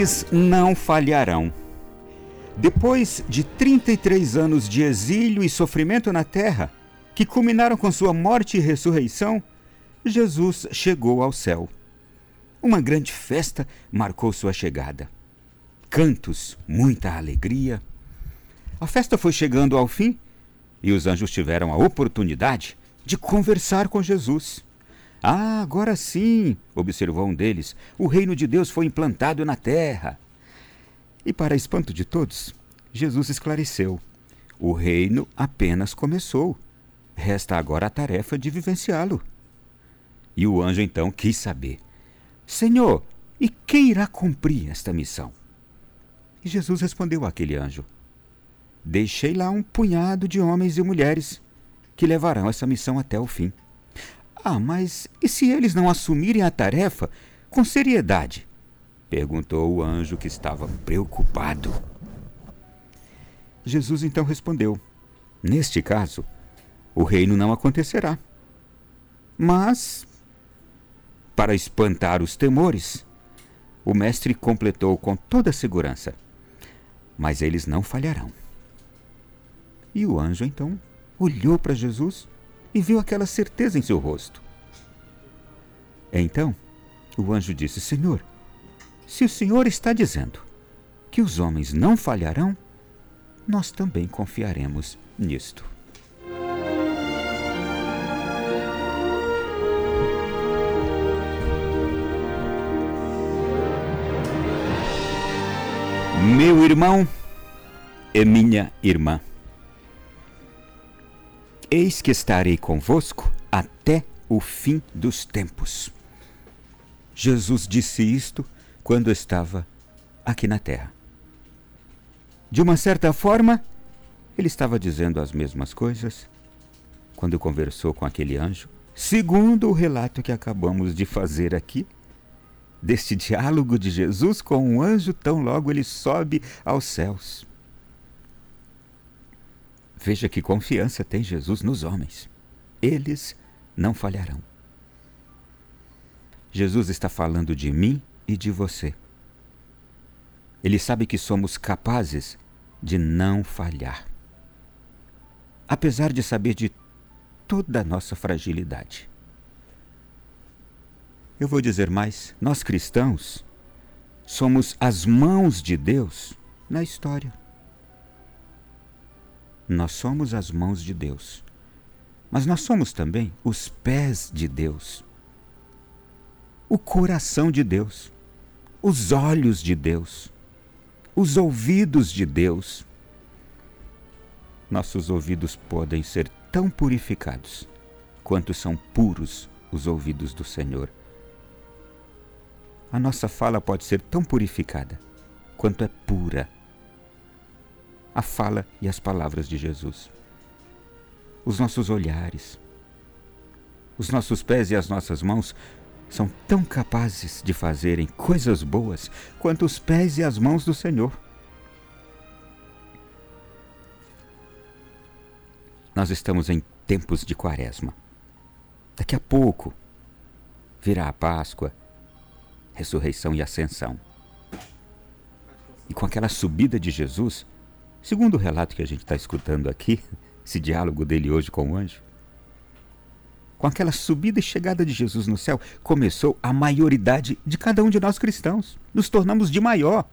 Eles não falharão. Depois de 33 anos de exílio e sofrimento na terra, que culminaram com sua morte e ressurreição, Jesus chegou ao céu. Uma grande festa marcou sua chegada. Cantos, muita alegria. A festa foi chegando ao fim e os anjos tiveram a oportunidade de conversar com Jesus. Ah, agora sim, observou um deles, o reino de Deus foi implantado na terra. E, para espanto de todos, Jesus esclareceu: o reino apenas começou. Resta agora a tarefa de vivenciá-lo. E o anjo então quis saber: Senhor, e quem irá cumprir esta missão? E Jesus respondeu àquele anjo: Deixei lá um punhado de homens e mulheres que levarão essa missão até o fim. Ah, mas e se eles não assumirem a tarefa com seriedade? perguntou o anjo que estava preocupado. Jesus então respondeu: Neste caso, o reino não acontecerá. Mas, para espantar os temores, o mestre completou com toda segurança: Mas eles não falharão. E o anjo então olhou para Jesus e viu aquela certeza em seu rosto. Então, o anjo disse: Senhor, se o Senhor está dizendo que os homens não falharão, nós também confiaremos nisto. Meu irmão e minha irmã, eis que estarei convosco até o fim dos tempos. Jesus disse isto quando estava aqui na terra. De uma certa forma, ele estava dizendo as mesmas coisas quando conversou com aquele anjo, segundo o relato que acabamos de fazer aqui, deste diálogo de Jesus com um anjo tão logo ele sobe aos céus. Veja que confiança tem Jesus nos homens. Eles não falharão. Jesus está falando de mim e de você. Ele sabe que somos capazes de não falhar. Apesar de saber de toda a nossa fragilidade. Eu vou dizer mais: nós cristãos somos as mãos de Deus na história. Nós somos as mãos de Deus, mas nós somos também os pés de Deus, o coração de Deus, os olhos de Deus os ouvidos de Deus. Nossos ouvidos podem ser tão purificados quanto são puros os ouvidos do Senhor. A nossa fala pode ser tão purificada quanto é pura a fala e as palavras de Jesus. Os nossos olhares, os nossos pés e as nossas mãos são tão capazes de fazerem coisas boas quanto os pés e as mãos do Senhor. Nós estamos em tempos de quaresma. Daqui a pouco virá a Páscoa, ressurreição e ascensão. E com aquela subida de Jesus, segundo o relato que a gente está escutando aqui, esse diálogo dele hoje com o anjo, com aquela subida e chegada de Jesus no céu, começou a maioridade de cada um de nós cristãos. Nos tornamos de maior.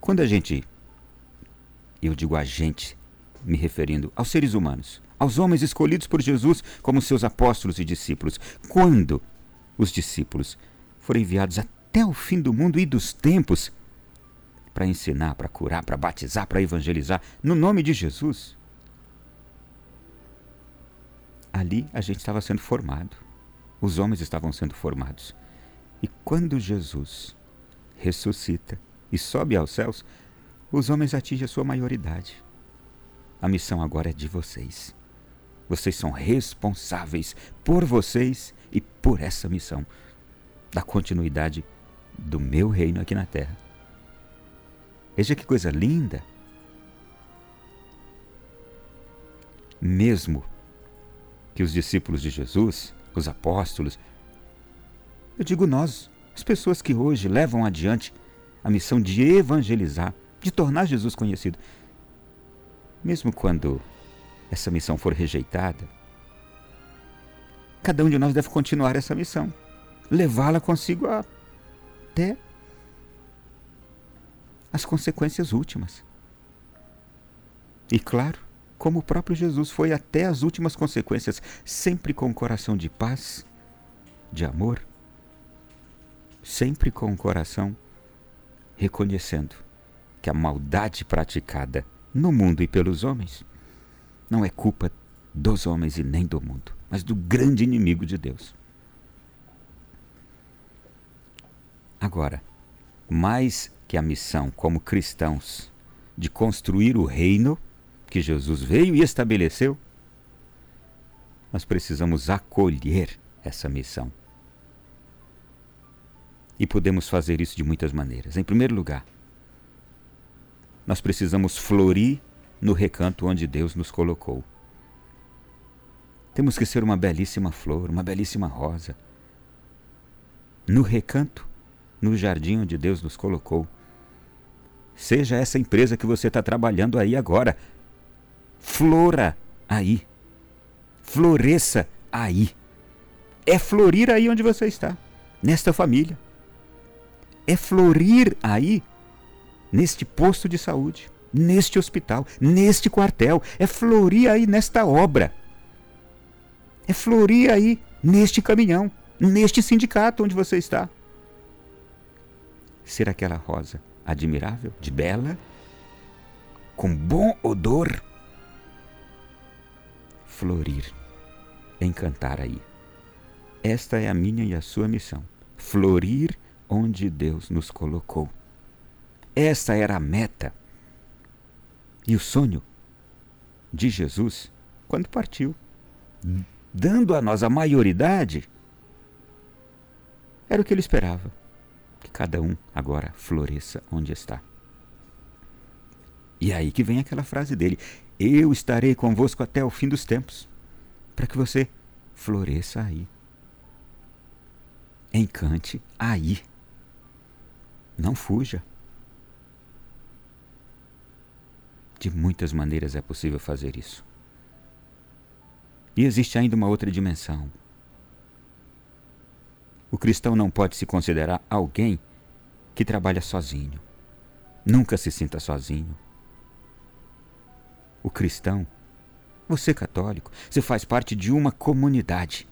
Quando a gente, eu digo a gente, me referindo aos seres humanos, aos homens escolhidos por Jesus como seus apóstolos e discípulos, quando os discípulos foram enviados até o fim do mundo e dos tempos para ensinar, para curar, para batizar, para evangelizar, no nome de Jesus, ali a gente estava sendo formado. Os homens estavam sendo formados. E quando Jesus ressuscita e sobe aos céus, os homens atingem a sua maioridade. A missão agora é de vocês. Vocês são responsáveis por vocês e por essa missão da continuidade do meu reino aqui na terra. Veja que coisa linda! Mesmo que os discípulos de Jesus, os apóstolos, eu digo nós, as pessoas que hoje levam adiante a missão de evangelizar, de tornar Jesus conhecido. Mesmo quando essa missão for rejeitada, cada um de nós deve continuar essa missão, levá-la consigo até as consequências últimas. E claro, como o próprio Jesus foi até as últimas consequências, sempre com o coração de paz, de amor, sempre com o coração reconhecendo que a maldade praticada no mundo e pelos homens não é culpa dos homens e nem do mundo, mas do grande inimigo de Deus. Agora, mais que a missão como cristãos de construir o reino que Jesus veio e estabeleceu, nós precisamos acolher essa missão. E podemos fazer isso de muitas maneiras. Em primeiro lugar, nós precisamos florir no recanto onde Deus nos colocou. Temos que ser uma belíssima flor, uma belíssima rosa. No recanto, no jardim onde Deus nos colocou. Seja essa empresa que você está trabalhando aí agora. Flora aí. Floresça aí. É florir aí onde você está, nesta família. É florir aí, neste posto de saúde, neste hospital, neste quartel. É florir aí nesta obra. É florir aí neste caminhão, neste sindicato onde você está. Ser aquela rosa admirável, de bela, com bom odor. Florir, encantar aí. Esta é a minha e a sua missão. Florir onde Deus nos colocou. Essa era a meta e o sonho de Jesus quando partiu, dando a nós a maioridade. Era o que ele esperava, que cada um agora floresça onde está. E é aí que vem aquela frase dele: Eu estarei convosco até o fim dos tempos, para que você floresça aí. Encante aí. Não fuja. De muitas maneiras é possível fazer isso. E existe ainda uma outra dimensão. O cristão não pode se considerar alguém que trabalha sozinho. Nunca se sinta sozinho. O cristão, você católico, você faz parte de uma comunidade.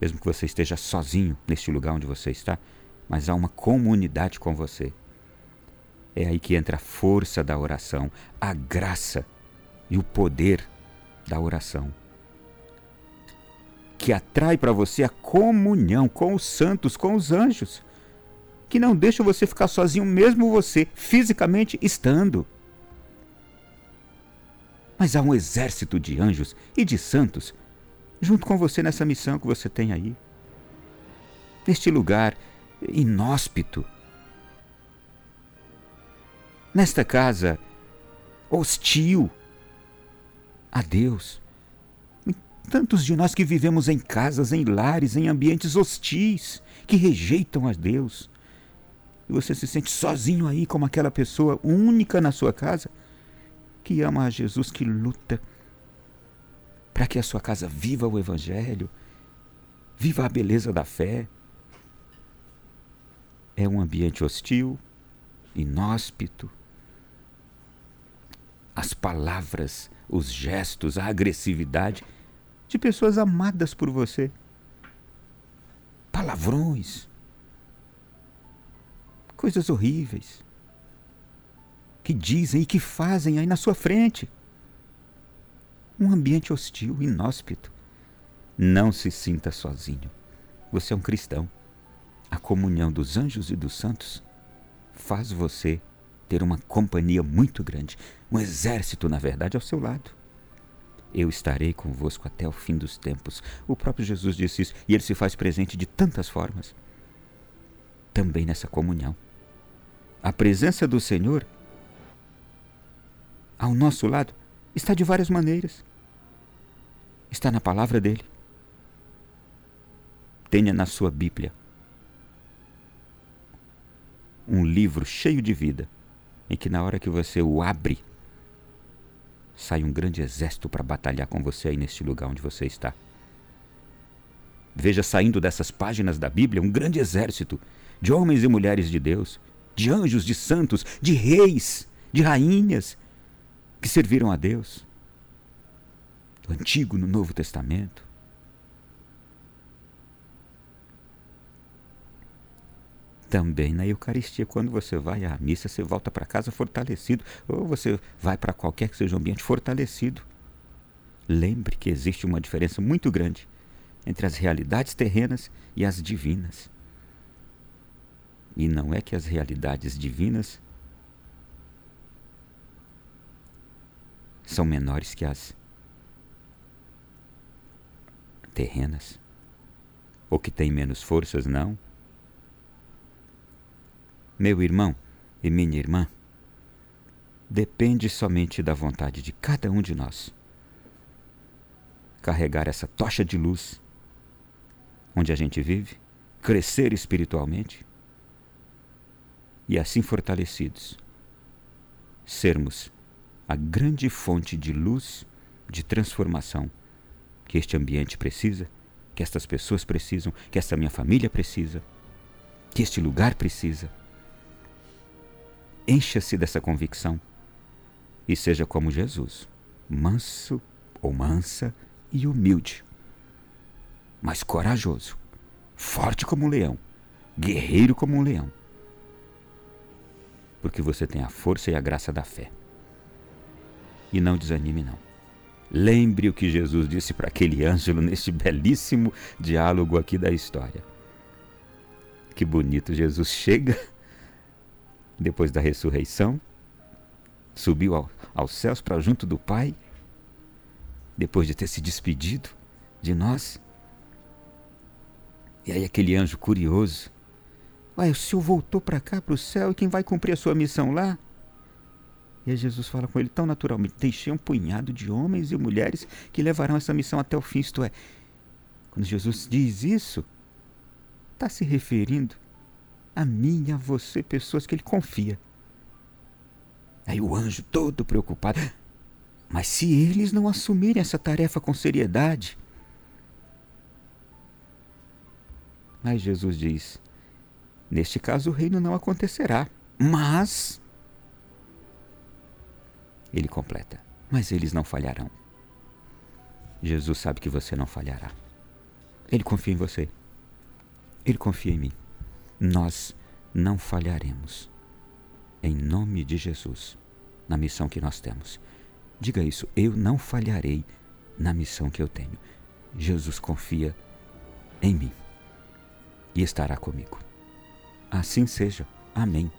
Mesmo que você esteja sozinho neste lugar onde você está, mas há uma comunidade com você. É aí que entra a força da oração, a graça e o poder da oração. Que atrai para você a comunhão com os santos, com os anjos. Que não deixa você ficar sozinho, mesmo você fisicamente estando. Mas há um exército de anjos e de santos junto com você nessa missão que você tem aí. Neste lugar inóspito. Nesta casa hostil a Deus. Tantos de nós que vivemos em casas, em lares, em ambientes hostis, que rejeitam a Deus. E você se sente sozinho aí, como aquela pessoa única na sua casa, que ama a Jesus, que luta para que a sua casa viva o Evangelho, viva a beleza da fé. É um ambiente hostil, inóspito. As palavras, os gestos, a agressividade de pessoas amadas por você. Palavrões. Coisas horríveis. Que dizem e que fazem aí na sua frente um ambiente hostil, inóspito. Não se sinta sozinho. Você é um cristão. A comunhão dos anjos e dos santos faz você ter uma companhia muito grande, um exército, na verdade, ao seu lado. Eu estarei convosco até o fim dos tempos. O próprio Jesus disse isso e ele se faz presente de tantas formas. Também nessa comunhão. A presença do Senhor ao nosso lado está de várias maneiras. Está na palavra dele. tenha na sua Bíblia um livro cheio de vida, em que na hora que você o abre, sai um grande exército para batalhar com você aí neste lugar onde você está. Veja saindo dessas páginas da Bíblia um grande exército de homens e mulheres de Deus, de anjos, de santos, de reis, de rainhas que serviram a Deus. No Antigo, no Novo Testamento. Também na Eucaristia, quando você vai à missa, você volta para casa fortalecido, ou você vai para qualquer que seja o ambiente fortalecido. Lembre que existe uma diferença muito grande entre as realidades terrenas e as divinas. E não é que as realidades divinas são menores que as terrenas, ou que têm menos forças, não. Meu irmão e minha irmã, depende somente da vontade de cada um de nós carregar essa tocha de luz onde a gente vive, crescer espiritualmente e assim fortalecidos, sermos a grande fonte de luz, de transformação que este ambiente precisa, que estas pessoas precisam, que esta minha família precisa, que este lugar precisa. Encha-se dessa convicção e seja como Jesus, manso ou mansa e humilde, mas corajoso, forte como um leão, guerreiro como um leão, porque você tem a força e a graça da fé. E não desanime, não. Lembre o que Jesus disse para aquele ângelo neste belíssimo diálogo aqui da história. Que bonito, Jesus chega depois da ressurreição, subiu ao, aos céus para junto do Pai, depois de ter se despedido de nós. E aí aquele anjo curioso, Ué, o senhor voltou para cá, para o céu, e quem vai cumprir a sua missão lá? E aí Jesus fala com ele tão naturalmente: Deixei um punhado de homens e mulheres que levarão essa missão até o fim. Isto é, quando Jesus diz isso, está se referindo a mim e a você, pessoas que ele confia. Aí o anjo, todo preocupado, mas se eles não assumirem essa tarefa com seriedade. Mas Jesus diz: Neste caso o reino não acontecerá, mas ele completa: Mas eles não falharão. Jesus sabe que você não falhará. Ele confia em você. Ele confia em mim. Nós não falharemos. Em nome de Jesus, na missão que nós temos. Diga isso, eu não falharei na missão que eu tenho. Jesus confia em mim e estará comigo. Assim seja. Amém.